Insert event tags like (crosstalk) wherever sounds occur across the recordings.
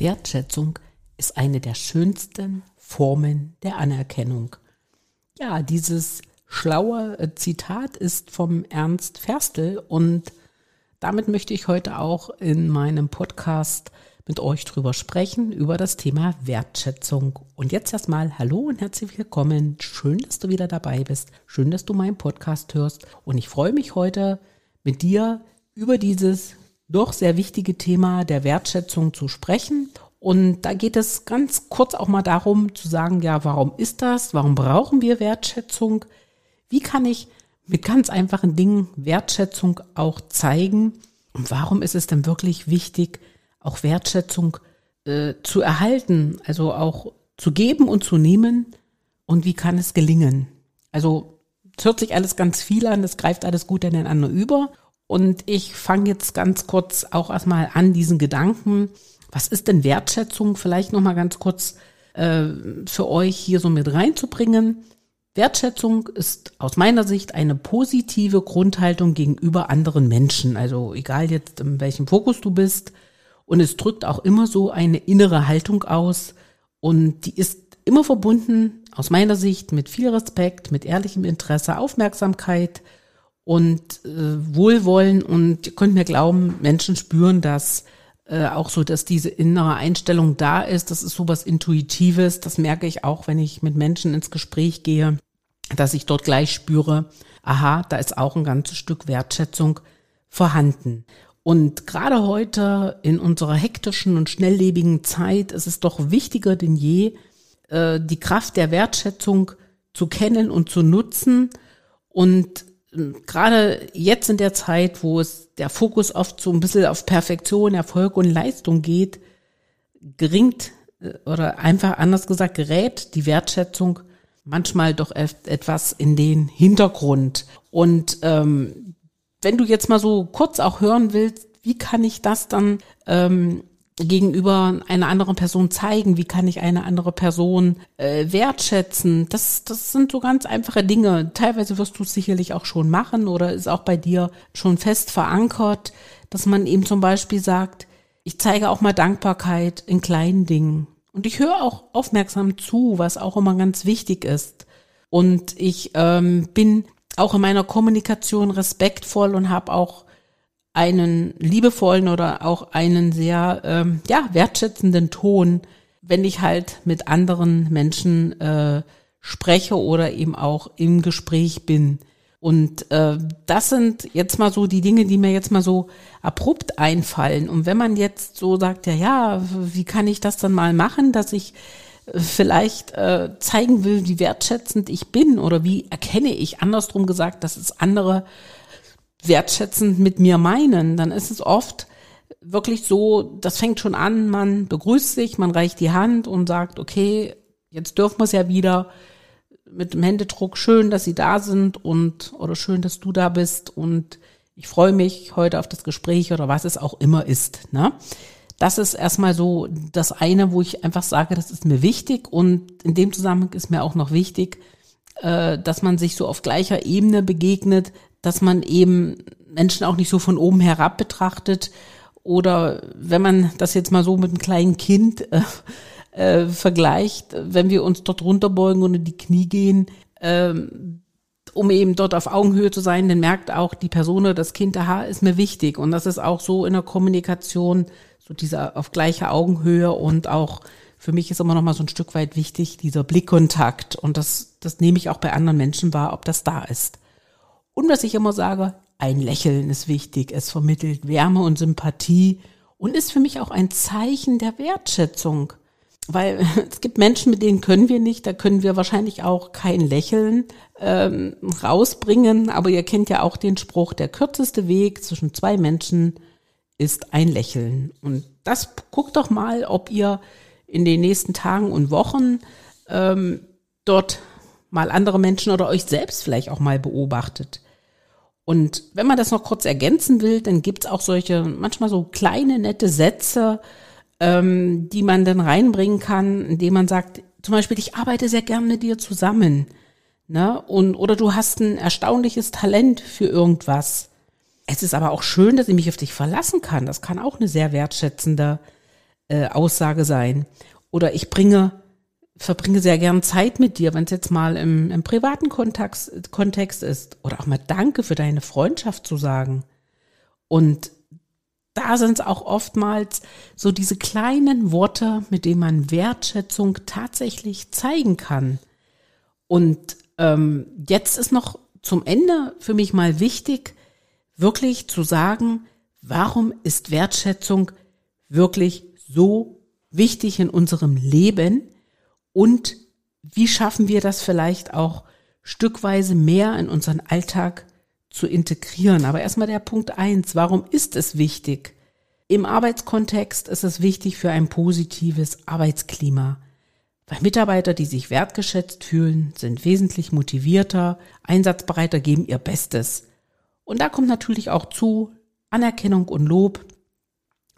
Wertschätzung ist eine der schönsten Formen der Anerkennung. Ja, dieses schlaue äh, Zitat ist vom Ernst Ferstel und damit möchte ich heute auch in meinem Podcast mit euch drüber sprechen, über das Thema Wertschätzung. Und jetzt erstmal Hallo und herzlich willkommen. Schön, dass du wieder dabei bist. Schön, dass du meinen Podcast hörst. Und ich freue mich heute mit dir über dieses doch sehr wichtige Thema der Wertschätzung zu sprechen. Und da geht es ganz kurz auch mal darum zu sagen, ja, warum ist das? Warum brauchen wir Wertschätzung? Wie kann ich mit ganz einfachen Dingen Wertschätzung auch zeigen? Und warum ist es denn wirklich wichtig, auch Wertschätzung äh, zu erhalten, also auch zu geben und zu nehmen? Und wie kann es gelingen? Also es hört sich alles ganz viel an, es greift alles gut ineinander über. Und ich fange jetzt ganz kurz auch erstmal an, diesen Gedanken. Was ist denn Wertschätzung? Vielleicht nochmal ganz kurz äh, für euch hier so mit reinzubringen. Wertschätzung ist aus meiner Sicht eine positive Grundhaltung gegenüber anderen Menschen. Also egal jetzt in welchem Fokus du bist. Und es drückt auch immer so eine innere Haltung aus. Und die ist immer verbunden, aus meiner Sicht, mit viel Respekt, mit ehrlichem Interesse, Aufmerksamkeit und äh, Wohlwollen und ihr könnt mir glauben, Menschen spüren das äh, auch so, dass diese innere Einstellung da ist. Das ist sowas Intuitives. Das merke ich auch, wenn ich mit Menschen ins Gespräch gehe, dass ich dort gleich spüre, aha, da ist auch ein ganzes Stück Wertschätzung vorhanden. Und gerade heute in unserer hektischen und schnelllebigen Zeit ist es doch wichtiger denn je, äh, die Kraft der Wertschätzung zu kennen und zu nutzen und gerade jetzt in der Zeit, wo es der Fokus oft so ein bisschen auf Perfektion, Erfolg und Leistung geht, geringt äh, oder einfach anders gesagt gerät die Wertschätzung manchmal doch etwas in den Hintergrund. Und ähm, wenn du jetzt mal so kurz auch hören willst, wie kann ich das dann ähm, gegenüber einer anderen Person zeigen? Wie kann ich eine andere Person äh, wertschätzen? Das, das sind so ganz einfache Dinge. Teilweise wirst du es sicherlich auch schon machen oder ist auch bei dir schon fest verankert, dass man eben zum Beispiel sagt, ich zeige auch mal Dankbarkeit in kleinen Dingen. Und ich höre auch aufmerksam zu, was auch immer ganz wichtig ist. Und ich ähm, bin auch in meiner Kommunikation respektvoll und habe auch einen liebevollen oder auch einen sehr ähm, ja wertschätzenden Ton, wenn ich halt mit anderen Menschen äh, spreche oder eben auch im Gespräch bin. Und äh, das sind jetzt mal so die Dinge, die mir jetzt mal so abrupt einfallen. Und wenn man jetzt so sagt, ja, ja, wie kann ich das dann mal machen, dass ich äh, vielleicht äh, zeigen will, wie wertschätzend ich bin oder wie erkenne ich andersrum gesagt, dass es andere wertschätzend mit mir meinen, dann ist es oft wirklich so, das fängt schon an, man begrüßt sich, man reicht die Hand und sagt, okay, jetzt dürfen wir es ja wieder mit dem Händedruck, schön, dass Sie da sind und oder schön, dass du da bist und ich freue mich heute auf das Gespräch oder was es auch immer ist. Ne? Das ist erstmal so das eine, wo ich einfach sage, das ist mir wichtig und in dem Zusammenhang ist mir auch noch wichtig, äh, dass man sich so auf gleicher Ebene begegnet, dass man eben Menschen auch nicht so von oben herab betrachtet oder wenn man das jetzt mal so mit einem kleinen Kind äh, äh, vergleicht, wenn wir uns dort runterbeugen und in die Knie gehen, äh, um eben dort auf Augenhöhe zu sein, dann merkt auch die Person oder das Kind, aha, ist mir wichtig. Und das ist auch so in der Kommunikation, so dieser auf gleicher Augenhöhe und auch für mich ist immer noch mal so ein Stück weit wichtig, dieser Blickkontakt. Und das, das nehme ich auch bei anderen Menschen wahr, ob das da ist. Und was ich immer sage, ein Lächeln ist wichtig. Es vermittelt Wärme und Sympathie und ist für mich auch ein Zeichen der Wertschätzung. Weil (laughs) es gibt Menschen, mit denen können wir nicht, da können wir wahrscheinlich auch kein Lächeln ähm, rausbringen. Aber ihr kennt ja auch den Spruch, der kürzeste Weg zwischen zwei Menschen ist ein Lächeln. Und das guckt doch mal, ob ihr in den nächsten Tagen und Wochen ähm, dort mal andere Menschen oder euch selbst vielleicht auch mal beobachtet. Und wenn man das noch kurz ergänzen will, dann gibt's auch solche, manchmal so kleine, nette Sätze, ähm, die man dann reinbringen kann, indem man sagt, zum Beispiel, ich arbeite sehr gern mit dir zusammen. Ne? Und, oder du hast ein erstaunliches Talent für irgendwas. Es ist aber auch schön, dass ich mich auf dich verlassen kann. Das kann auch eine sehr wertschätzende äh, Aussage sein. Oder ich bringe, verbringe sehr gern Zeit mit dir, wenn es jetzt mal im, im privaten Kontext, Kontext ist. Oder auch mal Danke für deine Freundschaft zu sagen. Und da sind es auch oftmals so diese kleinen Worte, mit denen man Wertschätzung tatsächlich zeigen kann. Und ähm, jetzt ist noch zum Ende für mich mal wichtig, wirklich zu sagen, warum ist Wertschätzung wirklich so wichtig in unserem Leben und wie schaffen wir das vielleicht auch stückweise mehr in unseren Alltag zu integrieren. Aber erstmal der Punkt eins. Warum ist es wichtig? Im Arbeitskontext ist es wichtig für ein positives Arbeitsklima. Weil Mitarbeiter, die sich wertgeschätzt fühlen, sind wesentlich motivierter, einsatzbereiter, geben ihr Bestes. Und da kommt natürlich auch zu Anerkennung und Lob,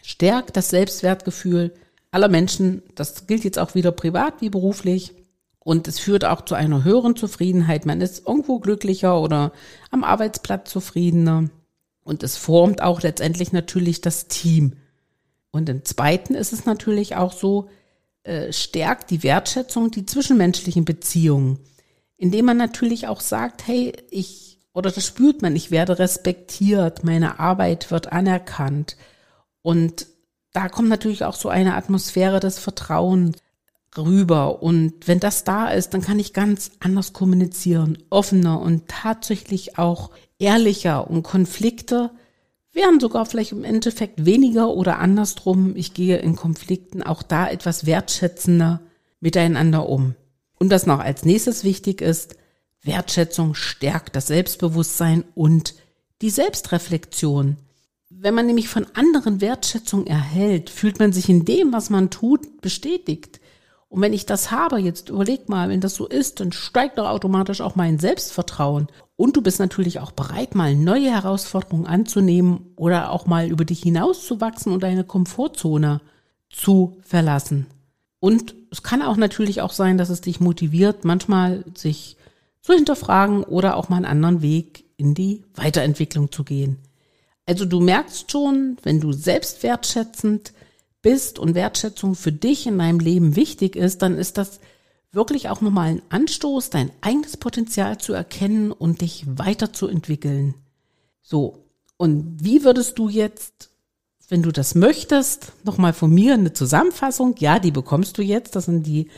stärkt das Selbstwertgefühl aller Menschen. Das gilt jetzt auch wieder privat wie beruflich. Und es führt auch zu einer höheren Zufriedenheit. Man ist irgendwo glücklicher oder am Arbeitsplatz zufriedener. Und es formt auch letztendlich natürlich das Team. Und im Zweiten ist es natürlich auch so, äh, stärkt die Wertschätzung die zwischenmenschlichen Beziehungen, indem man natürlich auch sagt, hey, ich, oder das spürt man, ich werde respektiert, meine Arbeit wird anerkannt. Und da kommt natürlich auch so eine Atmosphäre des Vertrauens rüber. Und wenn das da ist, dann kann ich ganz anders kommunizieren, offener und tatsächlich auch ehrlicher. Und Konflikte wären sogar vielleicht im Endeffekt weniger oder andersrum. Ich gehe in Konflikten auch da etwas wertschätzender miteinander um. Und was noch als nächstes wichtig ist, Wertschätzung stärkt das Selbstbewusstsein und die Selbstreflexion. Wenn man nämlich von anderen Wertschätzung erhält, fühlt man sich in dem, was man tut, bestätigt. Und wenn ich das habe, jetzt überleg mal, wenn das so ist, dann steigt doch automatisch auch mein Selbstvertrauen. Und du bist natürlich auch bereit, mal neue Herausforderungen anzunehmen oder auch mal über dich hinauszuwachsen und deine Komfortzone zu verlassen. Und es kann auch natürlich auch sein, dass es dich motiviert, manchmal sich zu hinterfragen oder auch mal einen anderen Weg in die Weiterentwicklung zu gehen. Also du merkst schon, wenn du selbst wertschätzend bist und Wertschätzung für dich in deinem Leben wichtig ist, dann ist das wirklich auch nochmal ein Anstoß, dein eigenes Potenzial zu erkennen und dich weiterzuentwickeln. So. Und wie würdest du jetzt, wenn du das möchtest, nochmal von mir eine Zusammenfassung? Ja, die bekommst du jetzt. Das sind die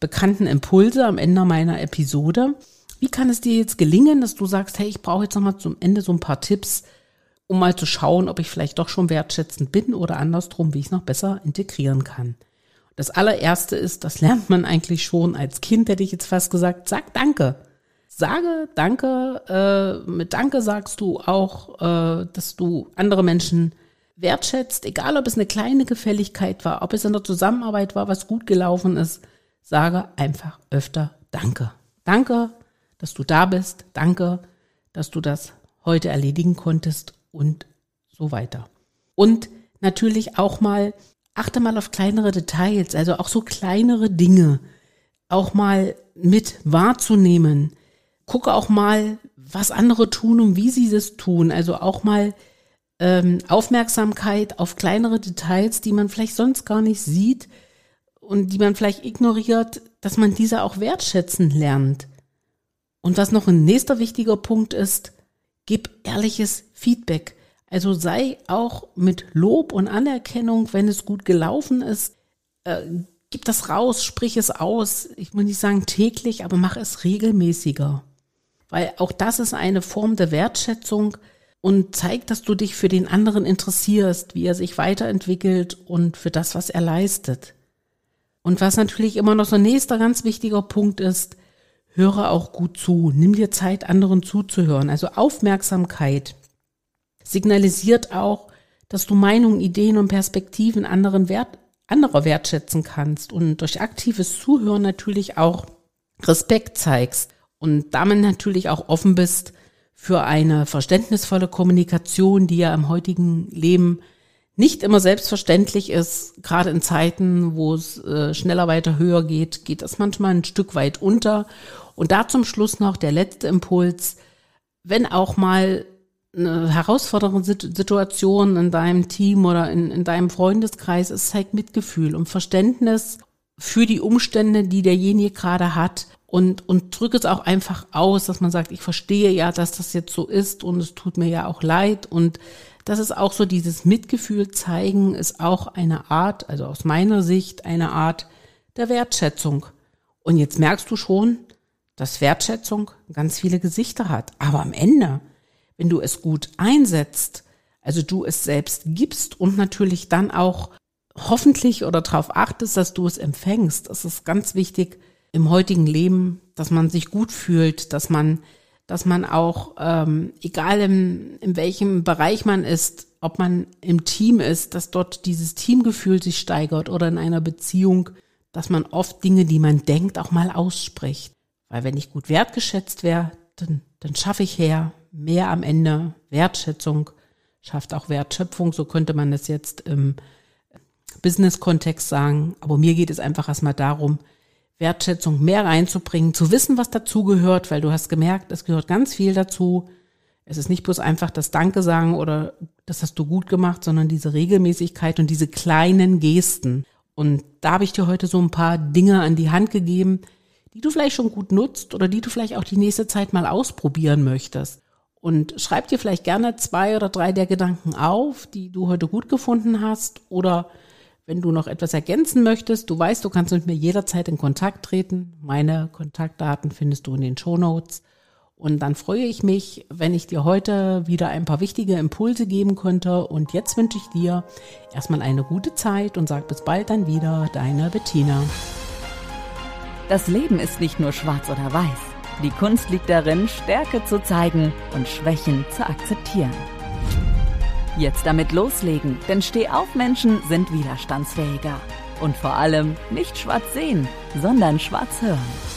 bekannten Impulse am Ende meiner Episode. Wie kann es dir jetzt gelingen, dass du sagst, hey, ich brauche jetzt nochmal zum Ende so ein paar Tipps, um mal zu schauen, ob ich vielleicht doch schon wertschätzend bin oder andersrum, wie ich es noch besser integrieren kann. Das allererste ist, das lernt man eigentlich schon als Kind, hätte ich jetzt fast gesagt, sag Danke. Sage Danke. Äh, mit Danke sagst du auch, äh, dass du andere Menschen wertschätzt, egal ob es eine kleine Gefälligkeit war, ob es in der Zusammenarbeit war, was gut gelaufen ist. Sage einfach öfter Danke. Danke, dass du da bist. Danke, dass du das heute erledigen konntest und so weiter. Und natürlich auch mal, achte mal auf kleinere Details, also auch so kleinere Dinge, auch mal mit wahrzunehmen. Gucke auch mal, was andere tun und wie sie das tun. Also auch mal ähm, Aufmerksamkeit auf kleinere Details, die man vielleicht sonst gar nicht sieht und die man vielleicht ignoriert, dass man diese auch wertschätzen lernt. Und was noch ein nächster wichtiger Punkt ist, gib ehrliches Feedback. Also sei auch mit Lob und Anerkennung, wenn es gut gelaufen ist, äh, gib das raus, sprich es aus. Ich muss nicht sagen täglich, aber mach es regelmäßiger. Weil auch das ist eine Form der Wertschätzung und zeigt, dass du dich für den anderen interessierst, wie er sich weiterentwickelt und für das, was er leistet. Und was natürlich immer noch so ein nächster ganz wichtiger Punkt ist, höre auch gut zu. Nimm dir Zeit, anderen zuzuhören. Also Aufmerksamkeit signalisiert auch, dass du Meinungen, Ideen und Perspektiven anderen Wert, anderer wertschätzen kannst und durch aktives Zuhören natürlich auch Respekt zeigst und damit natürlich auch offen bist für eine verständnisvolle Kommunikation, die ja im heutigen Leben nicht immer selbstverständlich ist, gerade in Zeiten, wo es äh, schneller weiter höher geht, geht das manchmal ein Stück weit unter. Und da zum Schluss noch der letzte Impuls, wenn auch mal eine herausfordernde Situation in deinem Team oder in, in deinem Freundeskreis ist, zeigt Mitgefühl und Verständnis für die Umstände, die derjenige gerade hat und, und drück es auch einfach aus, dass man sagt, ich verstehe ja, dass das jetzt so ist und es tut mir ja auch leid und das ist auch so dieses Mitgefühl zeigen, ist auch eine Art, also aus meiner Sicht eine Art der Wertschätzung. Und jetzt merkst du schon, dass Wertschätzung ganz viele Gesichter hat. Aber am Ende, wenn du es gut einsetzt, also du es selbst gibst und natürlich dann auch hoffentlich oder darauf achtest, dass du es empfängst, das ist ganz wichtig im heutigen Leben, dass man sich gut fühlt, dass man dass man auch, ähm, egal in, in welchem Bereich man ist, ob man im Team ist, dass dort dieses Teamgefühl sich steigert oder in einer Beziehung, dass man oft Dinge, die man denkt, auch mal ausspricht. Weil wenn ich gut wertgeschätzt wäre, dann, dann schaffe ich her mehr am Ende Wertschätzung, schafft auch Wertschöpfung, so könnte man es jetzt im Business-Kontext sagen. Aber mir geht es einfach erstmal darum, Wertschätzung mehr reinzubringen, zu wissen, was dazugehört, weil du hast gemerkt, es gehört ganz viel dazu. Es ist nicht bloß einfach das Danke sagen oder das hast du gut gemacht, sondern diese Regelmäßigkeit und diese kleinen Gesten. Und da habe ich dir heute so ein paar Dinge an die Hand gegeben, die du vielleicht schon gut nutzt oder die du vielleicht auch die nächste Zeit mal ausprobieren möchtest. Und schreib dir vielleicht gerne zwei oder drei der Gedanken auf, die du heute gut gefunden hast oder wenn du noch etwas ergänzen möchtest, du weißt, du kannst mit mir jederzeit in Kontakt treten. Meine Kontaktdaten findest du in den Show Notes. Und dann freue ich mich, wenn ich dir heute wieder ein paar wichtige Impulse geben könnte. Und jetzt wünsche ich dir erstmal eine gute Zeit und sag bis bald dann wieder, deine Bettina. Das Leben ist nicht nur schwarz oder weiß. Die Kunst liegt darin, Stärke zu zeigen und Schwächen zu akzeptieren. Jetzt damit loslegen, denn Stehaufmenschen sind widerstandsfähiger. Und vor allem nicht schwarz sehen, sondern schwarz hören.